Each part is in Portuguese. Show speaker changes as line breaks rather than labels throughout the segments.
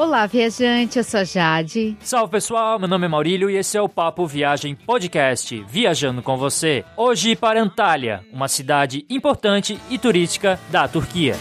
Olá, viajante, eu sou Jade.
Salve pessoal, meu nome é Maurílio e esse é o Papo Viagem Podcast, viajando com você. Hoje para Antalya, uma cidade importante e turística da Turquia.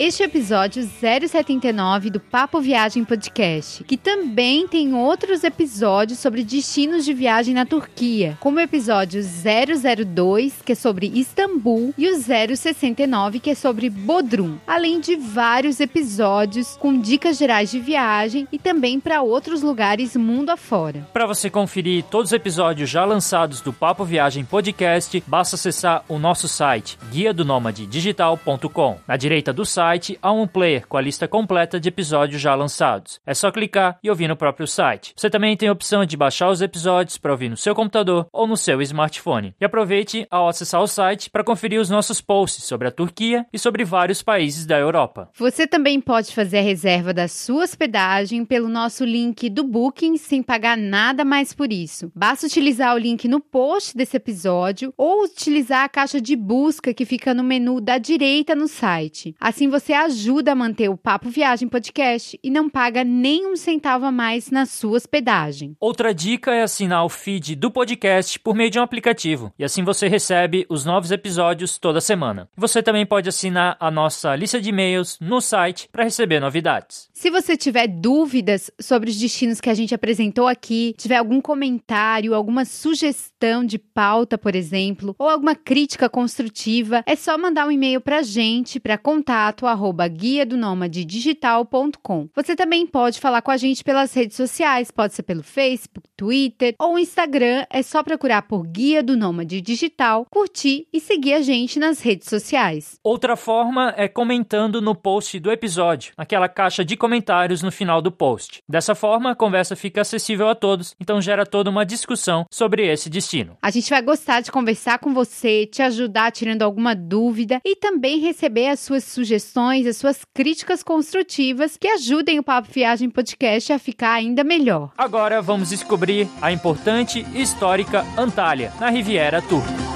Este é episódio 079 do Papo Viagem Podcast, que também tem outros episódios sobre destinos de viagem na Turquia, como o episódio 002, que é sobre Istambul, e o 069, que é sobre Bodrum, além de vários episódios com dicas gerais de viagem e também para outros lugares mundo afora.
Para você conferir todos os episódios já lançados do Papo Viagem Podcast, basta acessar o nosso site guia do digital.com. Na direita do site site há um player com a lista completa de episódios já lançados. É só clicar e ouvir no próprio site. Você também tem a opção de baixar os episódios para ouvir no seu computador ou no seu smartphone. E aproveite ao acessar o site para conferir os nossos posts sobre a Turquia e sobre vários países da Europa.
Você também pode fazer a reserva da sua hospedagem pelo nosso link do Booking sem pagar nada mais por isso. Basta utilizar o link no post desse episódio ou utilizar a caixa de busca que fica no menu da direita no site. Assim você você ajuda a manter o Papo Viagem Podcast e não paga nem um centavo a mais na sua hospedagem.
Outra dica é assinar o feed do podcast por meio de um aplicativo e assim você recebe os novos episódios toda semana. Você também pode assinar a nossa lista de e-mails no site para receber novidades.
Se você tiver dúvidas sobre os destinos que a gente apresentou aqui, tiver algum comentário, alguma sugestão de pauta, por exemplo, ou alguma crítica construtiva, é só mandar um e-mail para a gente para contato arroba guia do digital.com. Você também pode falar com a gente pelas redes sociais, pode ser pelo Facebook, Twitter ou Instagram, é só procurar por Guia do Nômade Digital, curtir e seguir a gente nas redes sociais.
Outra forma é comentando no post do episódio, aquela caixa de comentários no final do post. Dessa forma, a conversa fica acessível a todos, então gera toda uma discussão sobre esse destino.
A gente vai gostar de conversar com você, te ajudar tirando alguma dúvida e também receber as suas sugestões sugestões, as suas críticas construtivas que ajudem o Papo Viagem Podcast a ficar ainda melhor.
Agora vamos descobrir a importante e histórica Antália, na Riviera Turca.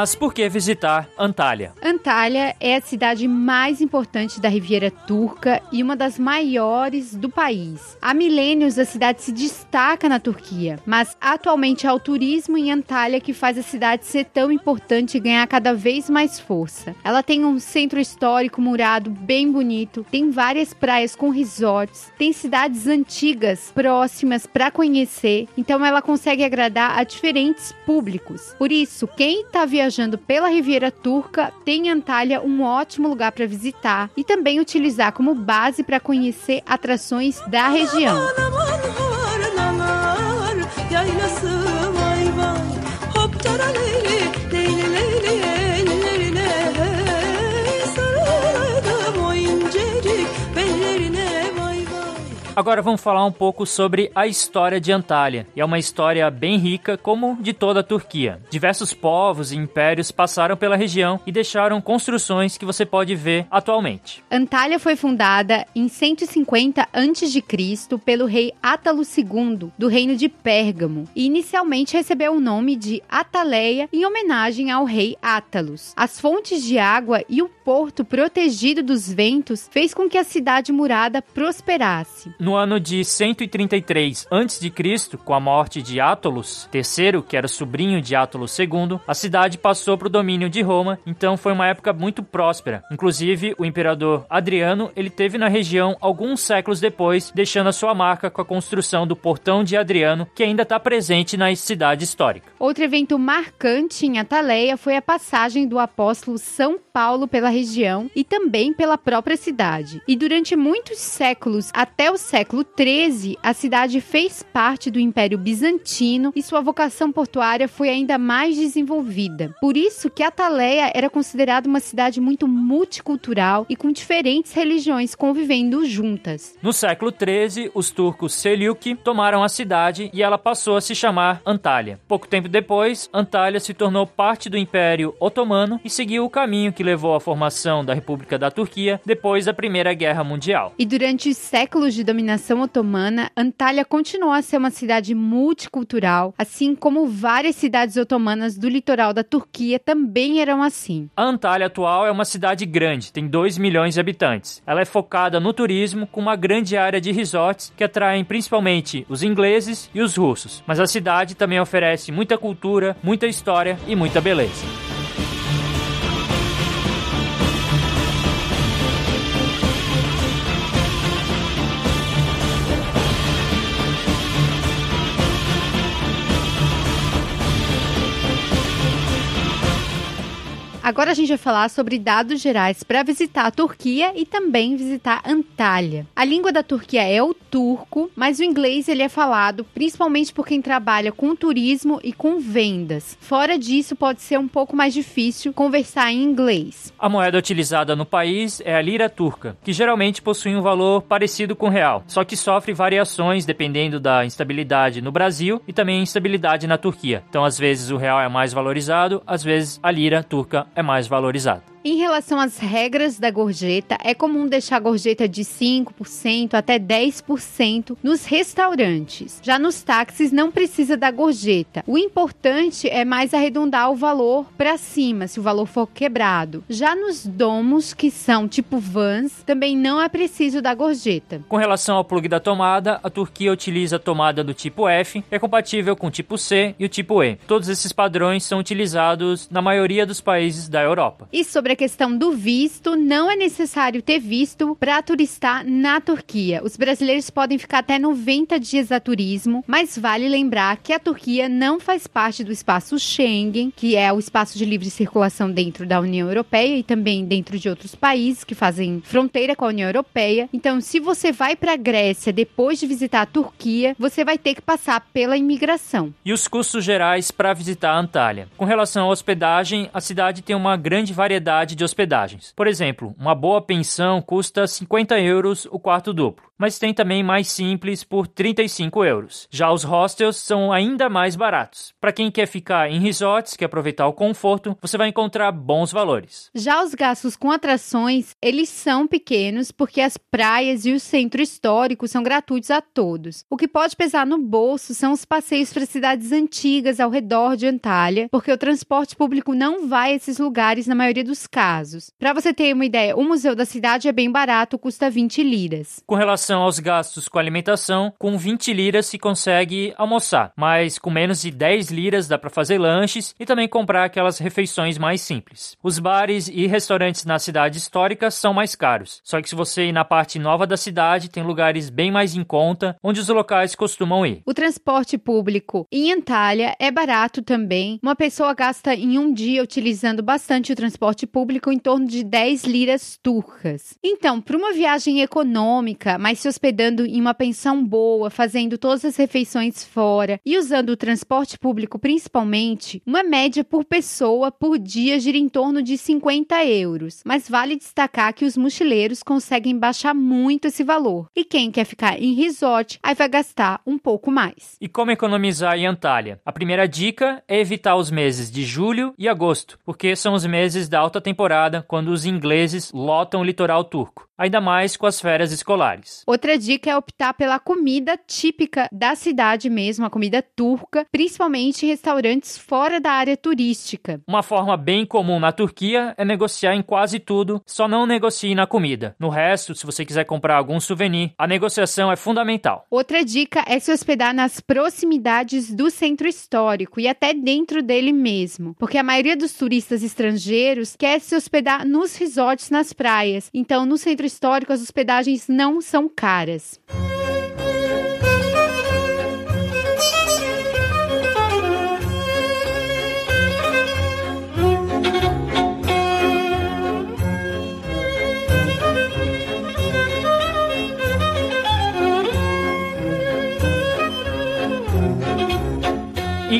Mas por que visitar Antália?
Antália é a cidade mais importante da Riviera Turca e uma das maiores do país. Há milênios a cidade se destaca na Turquia, mas atualmente é o turismo em Antália que faz a cidade ser tão importante e ganhar cada vez mais força. Ela tem um centro histórico murado bem bonito, tem várias praias com resorts, tem cidades antigas próximas para conhecer, então ela consegue agradar a diferentes públicos. Por isso, quem está viajando pela Riviera Turca, tem em Antalya um ótimo lugar para visitar e também utilizar como base para conhecer atrações da região.
Agora vamos falar um pouco sobre a história de Antália. E é uma história bem rica, como de toda a Turquia. Diversos povos e impérios passaram pela região e deixaram construções que você pode ver atualmente.
Antália foi fundada em 150 a.C. pelo rei Átalo II, do reino de Pérgamo, e inicialmente recebeu o nome de Ataleia em homenagem ao rei Átalos. As fontes de água e o porto protegido dos ventos fez com que a cidade murada prosperasse.
No ano de 133 a.C., com a morte de Átolos III, que era sobrinho de Átolos II, a cidade passou para o domínio de Roma, então foi uma época muito próspera. Inclusive, o imperador Adriano, ele teve na região alguns séculos depois, deixando a sua marca com a construção do Portão de Adriano, que ainda está presente na cidade histórica.
Outro evento marcante em Ataleia foi a passagem do apóstolo São Paulo pela região e também pela própria cidade. E durante muitos séculos, até o século XIII, a cidade fez parte do Império Bizantino e sua vocação portuária foi ainda mais desenvolvida. Por isso que Ataleia era considerada uma cidade muito multicultural e com diferentes religiões convivendo juntas.
No século XIII, os turcos Seljuk tomaram a cidade e ela passou a se chamar Antália. Pouco tempo depois, Antália se tornou parte do Império Otomano e seguiu o caminho que levou à formação da República da Turquia depois da Primeira Guerra Mundial.
E durante os séculos de dominação otomana, Antalya continuou a ser uma cidade multicultural, assim como várias cidades otomanas do litoral da Turquia também eram assim.
A Antalya atual é uma cidade grande, tem 2 milhões de habitantes. Ela é focada no turismo com uma grande área de resorts que atraem principalmente os ingleses e os russos. Mas a cidade também oferece muita cultura, muita história e muita beleza.
Agora a gente vai falar sobre dados gerais para visitar a Turquia e também visitar Antalya. A língua da Turquia é o turco, mas o inglês ele é falado principalmente por quem trabalha com turismo e com vendas. Fora disso, pode ser um pouco mais difícil conversar em inglês.
A moeda utilizada no país é a lira turca, que geralmente possui um valor parecido com o real, só que sofre variações dependendo da instabilidade no Brasil e também instabilidade na Turquia. Então, às vezes o real é mais valorizado, às vezes a lira turca é mais valorizada.
Em relação às regras da gorjeta, é comum deixar a gorjeta de 5% até 10% nos restaurantes. Já nos táxis não precisa da gorjeta. O importante é mais arredondar o valor para cima, se o valor for quebrado. Já nos domos, que são tipo vans, também não é preciso da gorjeta.
Com relação ao plug da tomada, a Turquia utiliza a tomada do tipo F, que é compatível com o tipo C e o tipo E. Todos esses padrões são utilizados na maioria dos países da Europa.
E sobre a questão do visto, não é necessário ter visto para turistar na Turquia. Os brasileiros podem ficar até 90 dias a turismo, mas vale lembrar que a Turquia não faz parte do espaço Schengen, que é o espaço de livre circulação dentro da União Europeia e também dentro de outros países que fazem fronteira com a União Europeia. Então, se você vai para a Grécia depois de visitar a Turquia, você vai ter que passar pela imigração.
E os custos gerais para visitar a Antalya? Com relação à hospedagem, a cidade tem uma grande variedade de hospedagens. Por exemplo, uma boa pensão custa 50 euros o quarto duplo, mas tem também mais simples por 35 euros. Já os hostels são ainda mais baratos. Para quem quer ficar em resorts, quer aproveitar o conforto, você vai encontrar bons valores.
Já os gastos com atrações, eles são pequenos porque as praias e o centro histórico são gratuitos a todos. O que pode pesar no bolso são os passeios para cidades antigas ao redor de Antalya, porque o transporte público não vai a esses lugares na maioria dos casos. Para você ter uma ideia, o museu da cidade é bem barato, custa 20 liras.
Com relação aos gastos com alimentação, com 20 liras se consegue almoçar, mas com menos de 10 liras dá para fazer lanches e também comprar aquelas refeições mais simples. Os bares e restaurantes na cidade histórica são mais caros, só que se você ir na parte nova da cidade, tem lugares bem mais em conta, onde os locais costumam ir.
O transporte público em Antalya é barato também. Uma pessoa gasta em um dia utilizando bastante o transporte público em torno de 10 liras turcas. Então, para uma viagem econômica, mas se hospedando em uma pensão boa, fazendo todas as refeições fora e usando o transporte público principalmente, uma média por pessoa por dia gira em torno de 50 euros. Mas vale destacar que os mochileiros conseguem baixar muito esse valor. E quem quer ficar em resort, aí vai gastar um pouco mais.
E como economizar em Antalya? A primeira dica é evitar os meses de julho e agosto, porque são os meses da alta temporada quando os ingleses lotam o litoral turco ainda mais com as férias escolares.
Outra dica é optar pela comida típica da cidade mesmo, a comida turca, principalmente em restaurantes fora da área turística.
Uma forma bem comum na Turquia é negociar em quase tudo, só não negocie na comida. No resto, se você quiser comprar algum souvenir, a negociação é fundamental.
Outra dica é se hospedar nas proximidades do centro histórico e até dentro dele mesmo, porque a maioria dos turistas estrangeiros quer se hospedar nos resorts nas praias. Então, no centro histórico, as hospedagens não são caras.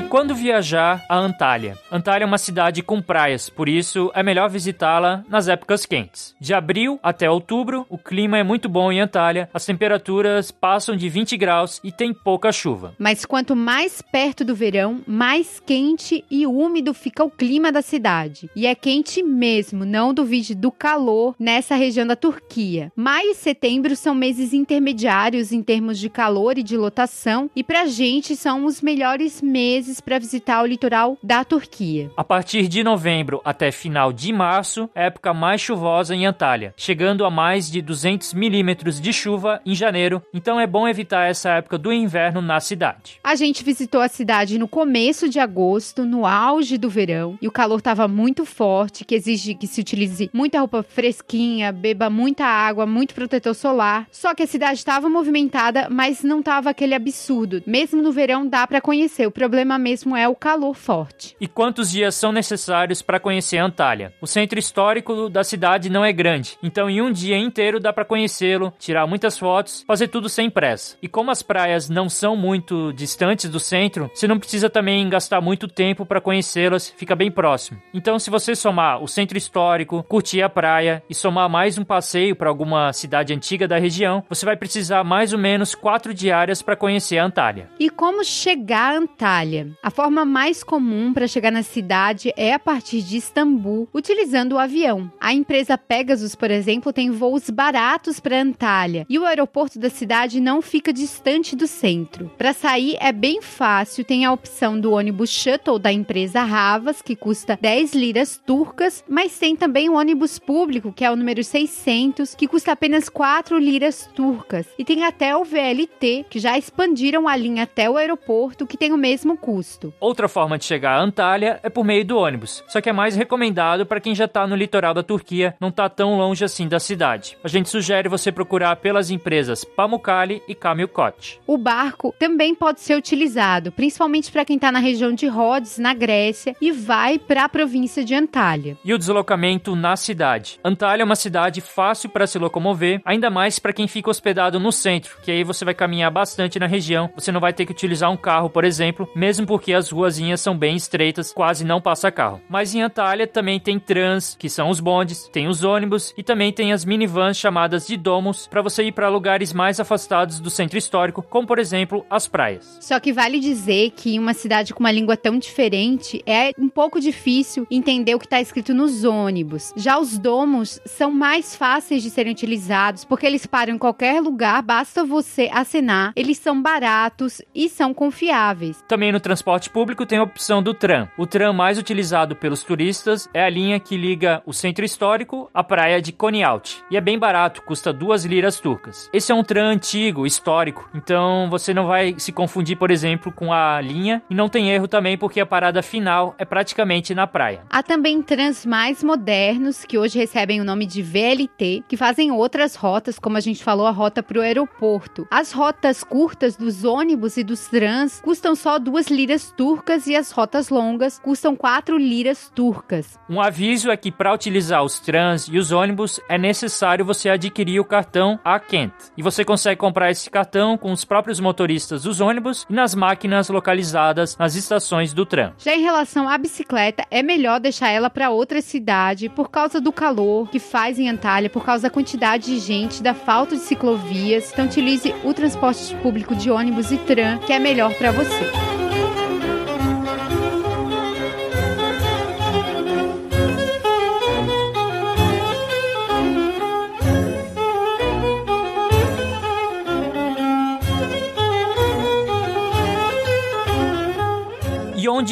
Quando viajar a Antália? Antália é uma cidade com praias, por isso é melhor visitá-la nas épocas quentes. De abril até outubro, o clima é muito bom em Antália, as temperaturas passam de 20 graus e tem pouca chuva.
Mas quanto mais perto do verão, mais quente e úmido fica o clima da cidade. E é quente mesmo, não duvide do calor nessa região da Turquia. Maio e setembro são meses intermediários em termos de calor e de lotação, e pra gente são os melhores meses para visitar o litoral da Turquia.
A partir de novembro até final de março, época mais chuvosa em Antália, chegando a mais de 200 milímetros de chuva em janeiro, então é bom evitar essa época do inverno na cidade.
A gente visitou a cidade no começo de agosto, no auge do verão, e o calor estava muito forte, que exige que se utilize muita roupa fresquinha, beba muita água, muito protetor solar. Só que a cidade estava movimentada, mas não estava aquele absurdo. Mesmo no verão dá para conhecer. O problema mesmo é o calor forte.
E quantos dias são necessários para conhecer Antália? O centro histórico da cidade não é grande, então em um dia inteiro dá para conhecê-lo, tirar muitas fotos, fazer tudo sem pressa. E como as praias não são muito distantes do centro, você não precisa também gastar muito tempo para conhecê-las, fica bem próximo. Então, se você somar o centro histórico, curtir a praia e somar mais um passeio para alguma cidade antiga da região, você vai precisar mais ou menos quatro diárias para conhecer a Antália.
E como chegar a Antália? A forma mais comum para chegar na cidade é a partir de Istambul, utilizando o avião. A empresa Pegasus, por exemplo, tem voos baratos para Antália e o aeroporto da cidade não fica distante do centro. Para sair é bem fácil, tem a opção do ônibus shuttle da empresa Havas, que custa 10 liras turcas, mas tem também o ônibus público, que é o número 600, que custa apenas 4 liras turcas. E tem até o VLT, que já expandiram a linha até o aeroporto, que tem o mesmo custo.
Outra forma de chegar a Antália é por meio do ônibus, só que é mais recomendado para quem já está no litoral da Turquia, não está tão longe assim da cidade. A gente sugere você procurar pelas empresas Pamukkale e Kamilkot.
O barco também pode ser utilizado, principalmente para quem está na região de Rhodes, na Grécia, e vai para a província de Antália.
E o deslocamento na cidade. Antália é uma cidade fácil para se locomover, ainda mais para quem fica hospedado no centro, que aí você vai caminhar bastante na região, você não vai ter que utilizar um carro, por exemplo, mesmo porque as ruazinhas são bem estreitas, quase não passa carro. Mas em Antália também tem trans, que são os bondes, tem os ônibus e também tem as minivans chamadas de domos para você ir para lugares mais afastados do centro histórico, como por exemplo as praias.
Só que vale dizer que em uma cidade com uma língua tão diferente é um pouco difícil entender o que está escrito nos ônibus. Já os domos são mais fáceis de serem utilizados porque eles param em qualquer lugar, basta você acenar. Eles são baratos e são confiáveis.
Também no transporte público tem a opção do tram. O tram mais utilizado pelos turistas é a linha que liga o centro histórico à praia de Konyaaltı. E é bem barato, custa duas liras turcas. Esse é um tram antigo, histórico, então você não vai se confundir, por exemplo, com a linha e não tem erro também porque a parada final é praticamente na praia.
Há também trans mais modernos que hoje recebem o nome de VLT, que fazem outras rotas, como a gente falou, a rota para o aeroporto. As rotas curtas dos ônibus e dos trans custam só duas liras turcas e as rotas longas custam quatro liras turcas.
Um aviso é que para utilizar os trans e os ônibus é necessário você adquirir o cartão A-Kent. E você consegue comprar esse cartão com os próprios motoristas dos ônibus e nas máquinas localizadas nas estações do tram.
Já em relação à bicicleta, é melhor deixar ela para outra cidade por causa do calor que faz em Antália, por causa da quantidade de gente, da falta de ciclovias. Então utilize o transporte público de ônibus e tram, que é melhor para você.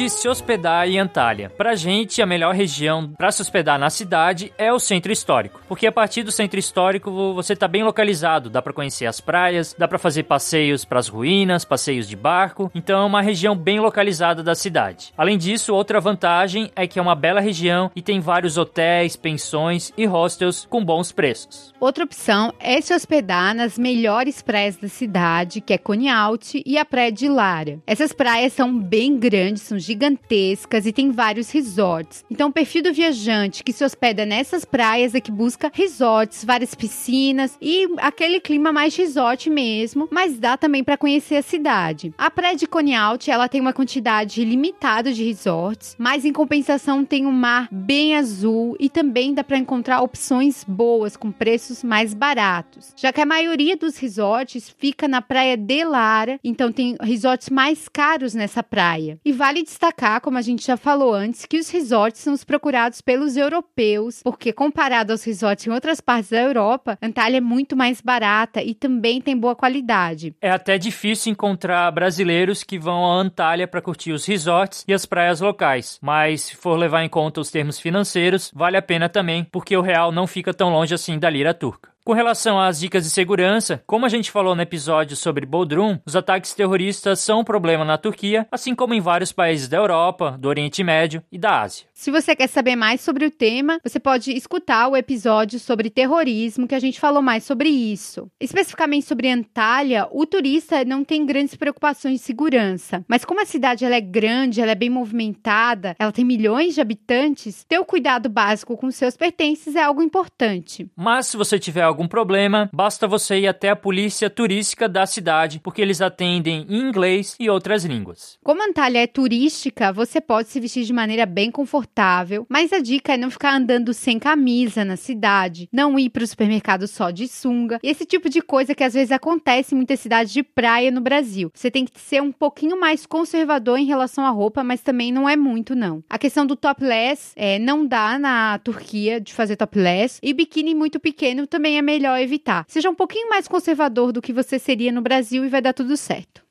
Se hospedar em Antália? Pra gente, a melhor região para se hospedar na cidade é o centro histórico, porque a partir do centro histórico você tá bem localizado, dá para conhecer as praias, dá para fazer passeios para as ruínas, passeios de barco, então é uma região bem localizada da cidade. Além disso, outra vantagem é que é uma bela região e tem vários hotéis, pensões e hostels com bons preços.
Outra opção é se hospedar nas melhores praias da cidade, que é Conialte e a Praia de Lara. Essas praias são bem grandes, são gigantescas e tem vários resorts. Então, o perfil do viajante que se hospeda nessas praias é que busca resorts, várias piscinas e aquele clima mais resort mesmo, mas dá também para conhecer a cidade. A praia de Coney Out, ela tem uma quantidade limitada de resorts, mas em compensação tem um mar bem azul e também dá para encontrar opções boas com preços mais baratos. Já que a maioria dos resorts fica na praia de Lara, então tem resorts mais caros nessa praia. E vale destacar, como a gente já falou antes, que os resorts são os procurados pelos europeus, porque comparado aos resorts em outras partes da Europa, Antalya é muito mais barata e também tem boa qualidade.
É até difícil encontrar brasileiros que vão a Antalya para curtir os resorts e as praias locais, mas se for levar em conta os termos financeiros, vale a pena também, porque o real não fica tão longe assim da lira turca. Com relação às dicas de segurança, como a gente falou no episódio sobre Bodrum, os ataques terroristas são um problema na Turquia, assim como em vários países da Europa, do Oriente Médio e da Ásia.
Se você quer saber mais sobre o tema, você pode escutar o episódio sobre terrorismo, que a gente falou mais sobre isso. Especificamente sobre Antalya, o turista não tem grandes preocupações de segurança, mas como a cidade ela é grande, ela é bem movimentada, ela tem milhões de habitantes, ter o cuidado básico com seus pertences é algo importante.
Mas se você tiver algum problema, basta você ir até a polícia turística da cidade, porque eles atendem em inglês e outras línguas.
Como Antalya é turística, você pode se vestir de maneira bem confortável, mas a dica é não ficar andando sem camisa na cidade, não ir para o supermercado só de sunga, e esse tipo de coisa que às vezes acontece em muitas cidades de praia no Brasil. Você tem que ser um pouquinho mais conservador em relação à roupa, mas também não é muito não. A questão do topless é não dá na Turquia de fazer topless e biquíni muito pequeno também é melhor evitar. Seja um pouquinho mais conservador do que você seria no Brasil e vai dar tudo certo.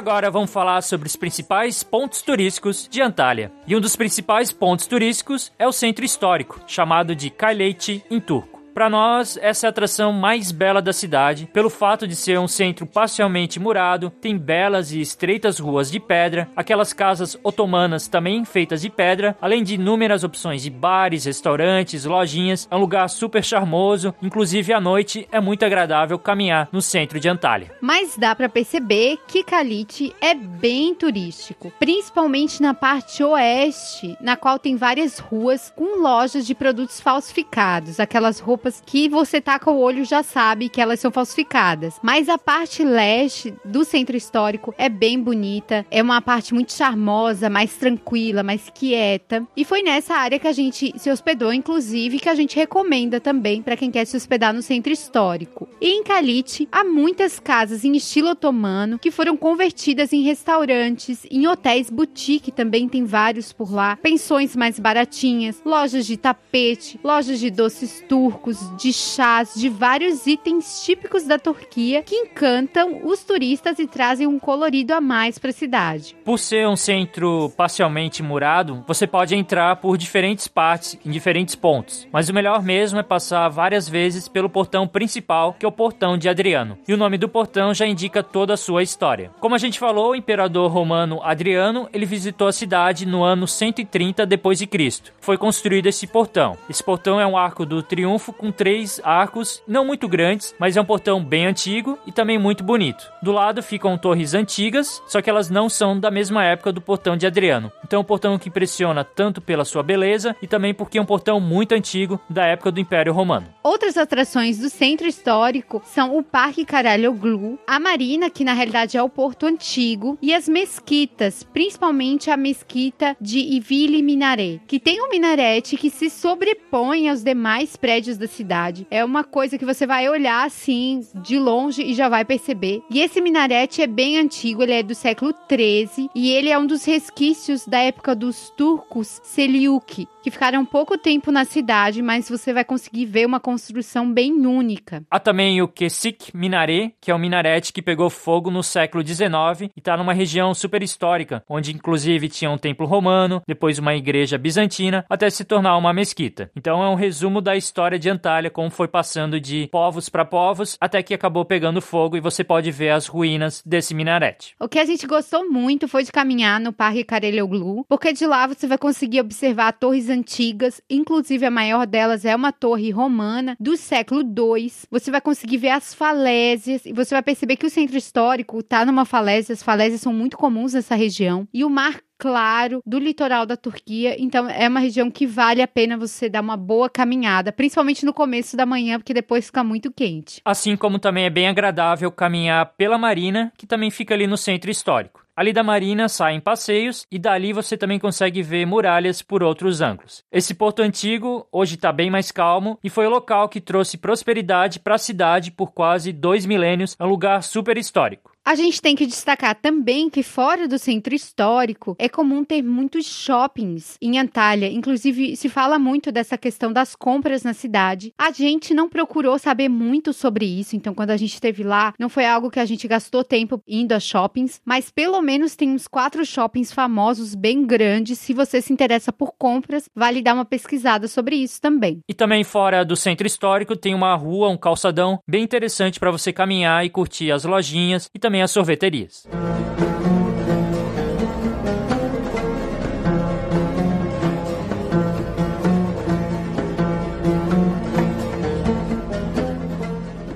Agora vamos falar sobre os principais pontos turísticos de Antalya. E um dos principais pontos turísticos é o centro histórico, chamado de Kaileti em turco. Para nós, essa é a atração mais bela da cidade, pelo fato de ser um centro parcialmente murado, tem belas e estreitas ruas de pedra, aquelas casas otomanas também feitas de pedra, além de inúmeras opções de bares, restaurantes, lojinhas. É um lugar super charmoso, inclusive à noite é muito agradável caminhar no centro de Antalya.
Mas dá para perceber que Kalite é bem turístico, principalmente na parte oeste, na qual tem várias ruas com lojas de produtos falsificados, aquelas roupas roupas que você taca o olho já sabe que elas são falsificadas. Mas a parte leste do centro histórico é bem bonita, é uma parte muito charmosa, mais tranquila, mais quieta. E foi nessa área que a gente se hospedou, inclusive, que a gente recomenda também para quem quer se hospedar no centro histórico. E em Kalite há muitas casas em estilo otomano que foram convertidas em restaurantes, em hotéis boutique também tem vários por lá, pensões mais baratinhas, lojas de tapete, lojas de doces turcos de chás, de vários itens típicos da Turquia que encantam os turistas e trazem um colorido a mais para a cidade.
Por ser um centro parcialmente murado, você pode entrar por diferentes partes em diferentes pontos, mas o melhor mesmo é passar várias vezes pelo portão principal, que é o portão de Adriano. E o nome do portão já indica toda a sua história. Como a gente falou, o imperador romano Adriano, ele visitou a cidade no ano 130 depois de Cristo. Foi construído esse portão. Esse portão é um arco do triunfo com três arcos, não muito grandes, mas é um portão bem antigo e também muito bonito. Do lado ficam torres antigas, só que elas não são da mesma época do portão de Adriano. Então é um portão que impressiona tanto pela sua beleza e também porque é um portão muito antigo da época do Império Romano.
Outras atrações do centro histórico são o Parque Caralhoglu, a Marina, que na realidade é o porto antigo, e as mesquitas, principalmente a mesquita de Ivili Minaré, que tem um minarete que se sobrepõe aos demais prédios da cidade. É uma coisa que você vai olhar assim de longe e já vai perceber. E esse minarete é bem antigo, ele é do século 13 e ele é um dos resquícios da época dos turcos Seliuk, que ficaram pouco tempo na cidade, mas você vai conseguir ver uma construção bem única.
Há também o Kesik Minaré, que é um minarete que pegou fogo no século XIX e está numa região super histórica, onde inclusive tinha um templo romano, depois uma igreja bizantina, até se tornar uma mesquita. Então é um resumo da história de Como foi passando de povos para povos, até que acabou pegando fogo e você pode ver as ruínas desse minarete.
O que a gente gostou muito foi de caminhar no Parque Karelioglu, porque de lá você vai conseguir observar torres antigas, inclusive a maior delas é uma torre romana do século II. Você vai conseguir ver as falésias e você vai perceber que o centro histórico está numa falésia, as falésias são muito comuns nessa região. E o mar claro do litoral da Turquia. Então é uma região que vale a pena você dar uma boa caminhada, principalmente no começo da manhã, porque depois fica muito quente.
Assim como também é bem agradável caminhar pela marina, que também fica ali no centro histórico. Ali da marina saem passeios e dali você também consegue ver muralhas por outros ângulos. Esse porto antigo hoje está bem mais calmo e foi o local que trouxe prosperidade para a cidade por quase dois milênios, é um lugar super histórico.
A gente tem que destacar também que fora do centro histórico é comum ter muitos shoppings em Antalya. Inclusive, se fala muito dessa questão das compras na cidade. A gente não procurou saber muito sobre isso, então quando a gente esteve lá, não foi algo que a gente gastou tempo indo a shoppings, mas pelo menos tem uns quatro shoppings famosos bem grandes. Se você se interessa por compras, vale dar uma pesquisada sobre isso também.
E também fora do centro histórico tem uma rua, um calçadão bem interessante para você caminhar e curtir as lojinhas e também as sorveterias.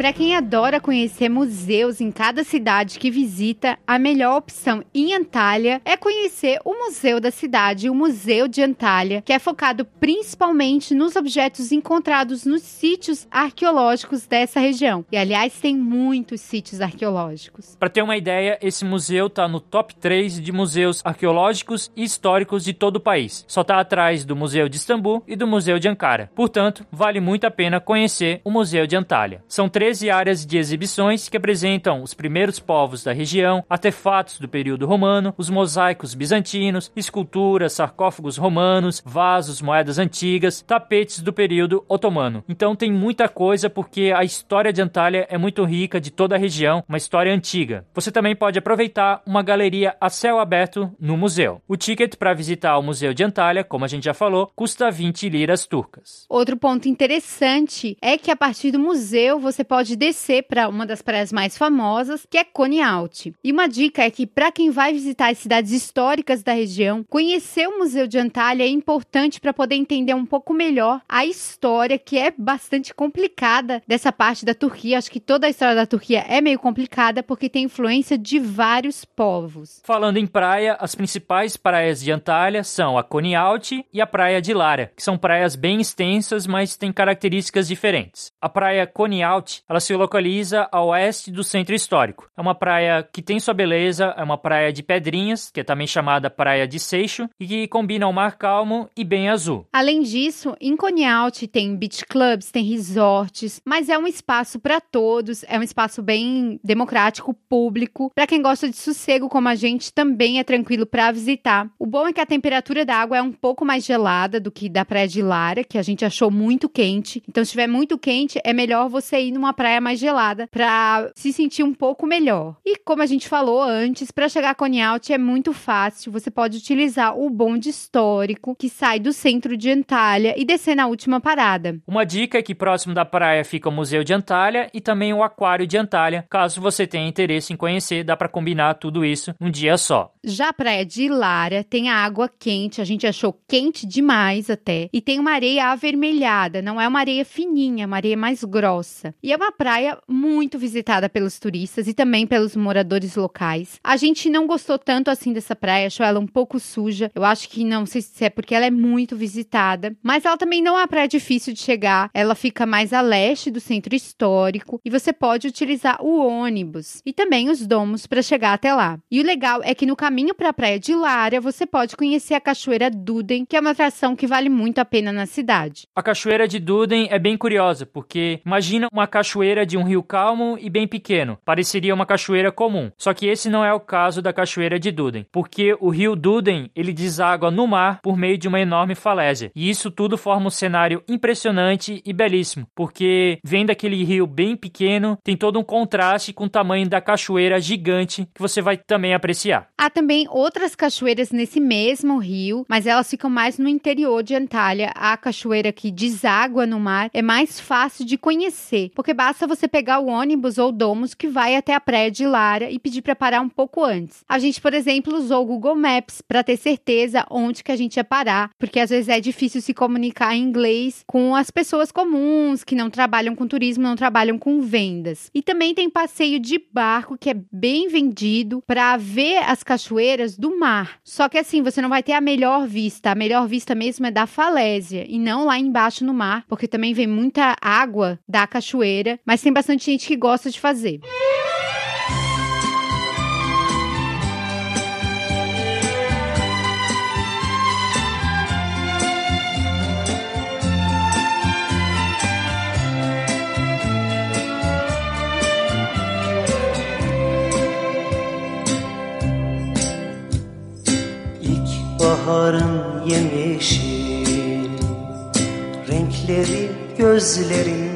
Para quem adora conhecer museus em cada cidade que visita, a melhor opção em Antalya é conhecer o Museu da Cidade, o Museu de Antalya, que é focado principalmente nos objetos encontrados nos sítios arqueológicos dessa região. E aliás, tem muitos sítios arqueológicos.
Para ter uma ideia, esse museu está no top 3 de museus arqueológicos e históricos de todo o país. Só está atrás do Museu de Istambul e do Museu de Ankara. Portanto, vale muito a pena conhecer o Museu de Antalya. São três 13 áreas de exibições que apresentam os primeiros povos da região, artefatos do período romano, os mosaicos bizantinos, esculturas, sarcófagos romanos, vasos, moedas antigas, tapetes do período otomano. Então tem muita coisa porque a história de Antalya é muito rica de toda a região, uma história antiga. Você também pode aproveitar uma galeria a céu aberto no museu. O ticket para visitar o Museu de Antalya, como a gente já falou, custa 20 liras turcas.
Outro ponto interessante é que a partir do museu você pode pode descer para uma das praias mais famosas, que é Alt. E uma dica é que para quem vai visitar as cidades históricas da região, conhecer o Museu de Antalya é importante para poder entender um pouco melhor a história que é bastante complicada dessa parte da Turquia. Acho que toda a história da Turquia é meio complicada porque tem influência de vários povos.
Falando em praia, as principais praias de Antalya são a Alt e a Praia de Lara, que são praias bem extensas, mas têm características diferentes. A praia Alt ela se localiza a oeste do centro histórico. É uma praia que tem sua beleza, é uma praia de pedrinhas, que é também chamada Praia de Seixo, e que combina o mar calmo e bem azul.
Além disso, em Conialt tem beach clubs, tem resorts, mas é um espaço para todos, é um espaço bem democrático, público. Para quem gosta de sossego como a gente, também é tranquilo para visitar. O bom é que a temperatura da água é um pouco mais gelada do que da Praia de Lara, que a gente achou muito quente. Então, se estiver muito quente, é melhor você ir numa praia mais gelada para se sentir um pouco melhor. E como a gente falou antes, para chegar a Conialt é muito fácil. Você pode utilizar o bonde histórico que sai do centro de Antalya e descer na última parada.
Uma dica é que próximo da praia fica o Museu de Antalya e também o Aquário de Antalya. Caso você tenha interesse em conhecer, dá para combinar tudo isso um dia só.
Já a praia de Lara tem a água quente, a gente achou quente demais até, e tem uma areia avermelhada, não é uma areia fininha, é uma areia mais grossa. E é uma praia muito visitada pelos turistas e também pelos moradores locais. A gente não gostou tanto assim dessa praia, achou ela um pouco suja. Eu acho que não sei se é porque ela é muito visitada, mas ela também não é uma praia difícil de chegar. Ela fica mais a leste do centro histórico e você pode utilizar o ônibus e também os domos para chegar até lá. E o legal é que no caminho para a praia de Lara, você pode conhecer a cachoeira Duden, que é uma atração que vale muito a pena na cidade.
A cachoeira de Duden é bem curiosa, porque imagina uma cachoeira cachoeira de um rio calmo e bem pequeno. Pareceria uma cachoeira comum. Só que esse não é o caso da cachoeira de Duden, porque o rio Duden, ele deságua no mar por meio de uma enorme falésia. E isso tudo forma um cenário impressionante e belíssimo, porque vem daquele rio bem pequeno, tem todo um contraste com o tamanho da cachoeira gigante que você vai também apreciar.
Há também outras cachoeiras nesse mesmo rio, mas elas ficam mais no interior de Antália. A cachoeira que deságua no mar é mais fácil de conhecer, porque basta você pegar o ônibus ou domos que vai até a praia de Lara e pedir para parar um pouco antes. A gente, por exemplo, usou o Google Maps para ter certeza onde que a gente ia parar, porque às vezes é difícil se comunicar em inglês com as pessoas comuns que não trabalham com turismo, não trabalham com vendas. E também tem passeio de barco que é bem vendido para ver as cachoeiras do mar. Só que assim, você não vai ter a melhor vista. A melhor vista mesmo é da falésia e não lá embaixo no mar, porque também vem muita água da cachoeira, mas tem bastante gente que gosta de fazer.
Baharın yemyeşil Renkleri gözlerinde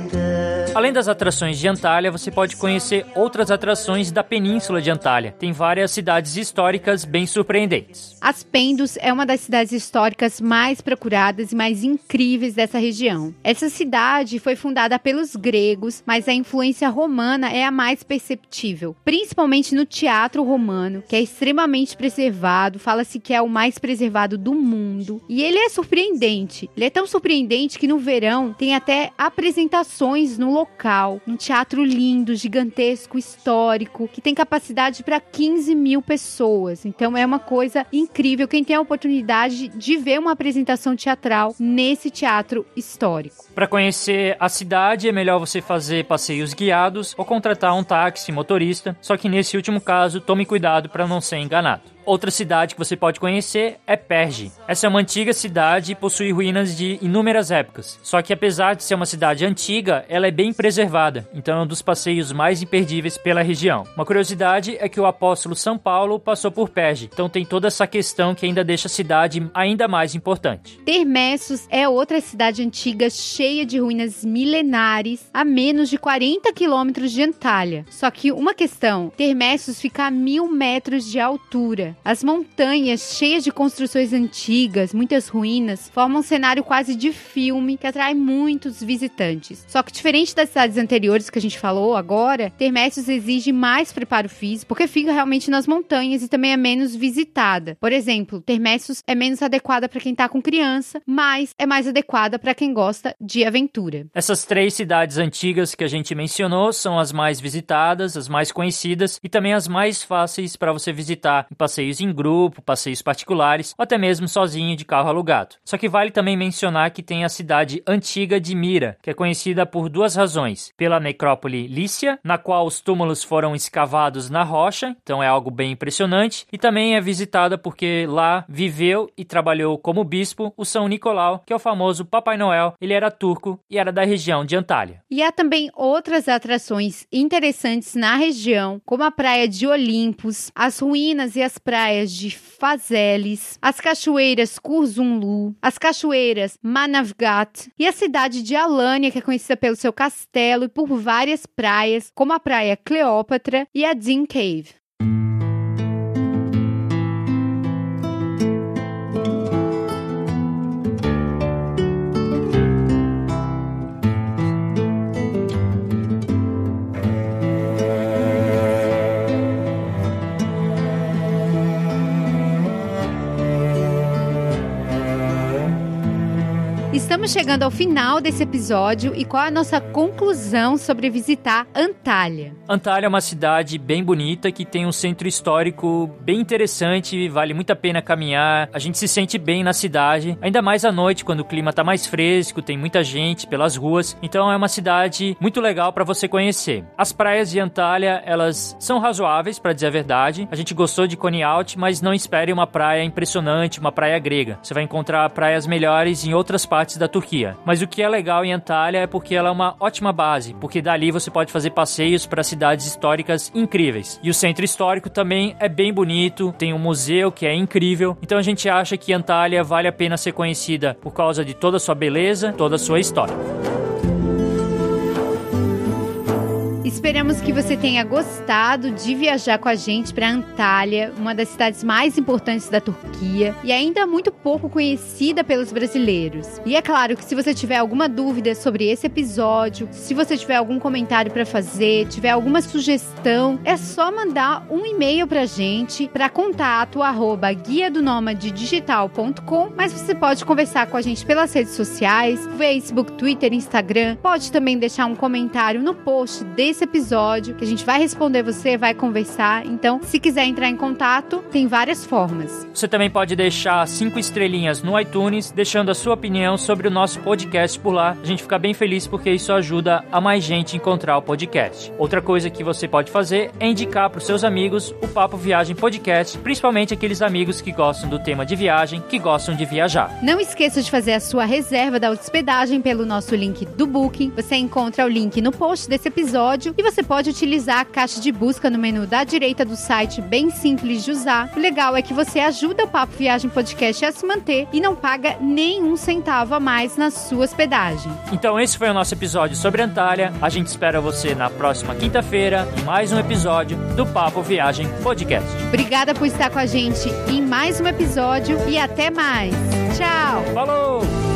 Além das atrações de Antalya, você pode conhecer outras atrações da Península de Antalya. Tem várias cidades históricas bem surpreendentes.
Aspendos é uma das cidades históricas mais procuradas e mais incríveis dessa região. Essa cidade foi fundada pelos gregos, mas a influência romana é a mais perceptível, principalmente no teatro romano, que é extremamente preservado, fala-se que é o mais preservado do mundo. E ele é surpreendente. Ele é tão surpreendente que no verão tem até apresentações no local local, um teatro lindo, gigantesco, histórico, que tem capacidade para 15 mil pessoas. Então é uma coisa incrível. Quem tem a oportunidade de ver uma apresentação teatral nesse teatro histórico.
Para conhecer a cidade, é melhor você fazer passeios guiados ou contratar um táxi motorista. Só que nesse último caso, tome cuidado para não ser enganado. Outra cidade que você pode conhecer é Perge. Essa é uma antiga cidade e possui ruínas de inúmeras épocas. Só que apesar de ser uma cidade antiga, ela é bem preservada, então é um dos passeios mais imperdíveis pela região. Uma curiosidade é que o apóstolo São Paulo passou por Perge, então tem toda essa questão que ainda deixa a cidade ainda mais importante.
Termessos é outra cidade antiga cheia de ruínas milenares a menos de 40 quilômetros de Antalya. Só que uma questão, Termessos fica a mil metros de altura. As montanhas, cheias de construções antigas, muitas ruínas, formam um cenário quase de filme que atrai muitos visitantes. Só que diferente das cidades anteriores que a gente falou agora, Termessos exige mais preparo físico, porque fica realmente nas montanhas e também é menos visitada. Por exemplo, Termessos é menos adequada para quem está com criança, mas é mais adequada para quem gosta de aventura.
Essas três cidades antigas que a gente mencionou são as mais visitadas, as mais conhecidas e também as mais fáceis para você visitar em passeios passeios em grupo, passeios particulares ou até mesmo sozinho de carro alugado. Só que vale também mencionar que tem a cidade antiga de Mira, que é conhecida por duas razões: pela necrópole Lícia, na qual os túmulos foram escavados na rocha, então é algo bem impressionante, e também é visitada porque lá viveu e trabalhou como bispo o São Nicolau, que é o famoso Papai Noel. Ele era turco e era da região de Antália.
E há também outras atrações interessantes na região, como a praia de Olimpos, as ruínas e as praias de Fazeles, as cachoeiras Kurzumlu, as cachoeiras Manavgat e a cidade de Alânia, que é conhecida pelo seu castelo e por várias praias, como a praia Cleópatra e a Dean Cave. Estamos chegando ao final desse episódio e qual é a nossa conclusão sobre visitar Antália?
Antália é uma cidade bem bonita que tem um centro histórico bem interessante, vale muito a pena caminhar. A gente se sente bem na cidade, ainda mais à noite quando o clima tá mais fresco, tem muita gente pelas ruas. Então é uma cidade muito legal para você conhecer. As praias de Antália, elas são razoáveis para dizer a verdade. A gente gostou de Coney Out, mas não espere uma praia impressionante, uma praia grega. Você vai encontrar praias melhores em outras partes da Turquia. Mas o que é legal em Antalya é porque ela é uma ótima base, porque dali você pode fazer passeios para cidades históricas incríveis. E o centro histórico também é bem bonito, tem um museu que é incrível. Então a gente acha que Antalya vale a pena ser conhecida por causa de toda a sua beleza, toda a sua história.
Esperamos que você tenha gostado de viajar com a gente para Antália, uma das cidades mais importantes da Turquia e ainda muito pouco conhecida pelos brasileiros. E é claro que se você tiver alguma dúvida sobre esse episódio, se você tiver algum comentário para fazer, tiver alguma sugestão, é só mandar um e-mail para a gente para contato guia do digital.com, mas você pode conversar com a gente pelas redes sociais, Facebook, Twitter, Instagram, pode também deixar um comentário no post desse esse episódio, que a gente vai responder você, vai conversar. Então, se quiser entrar em contato, tem várias formas.
Você também pode deixar cinco estrelinhas no iTunes, deixando a sua opinião sobre o nosso podcast por lá. A gente fica bem feliz porque isso ajuda a mais gente encontrar o podcast. Outra coisa que você pode fazer é indicar para os seus amigos o Papo Viagem Podcast, principalmente aqueles amigos que gostam do tema de viagem, que gostam de viajar.
Não esqueça de fazer a sua reserva da hospedagem pelo nosso link do Booking. Você encontra o link no post desse episódio e você pode utilizar a caixa de busca no menu da direita do site, bem simples de usar. O legal é que você ajuda o Papo Viagem Podcast a se manter e não paga nenhum centavo a mais na sua hospedagem.
Então esse foi o nosso episódio sobre Antália. A gente espera você na próxima quinta-feira em mais um episódio do Papo Viagem Podcast.
Obrigada por estar com a gente em mais um episódio e até mais. Tchau.
Falou!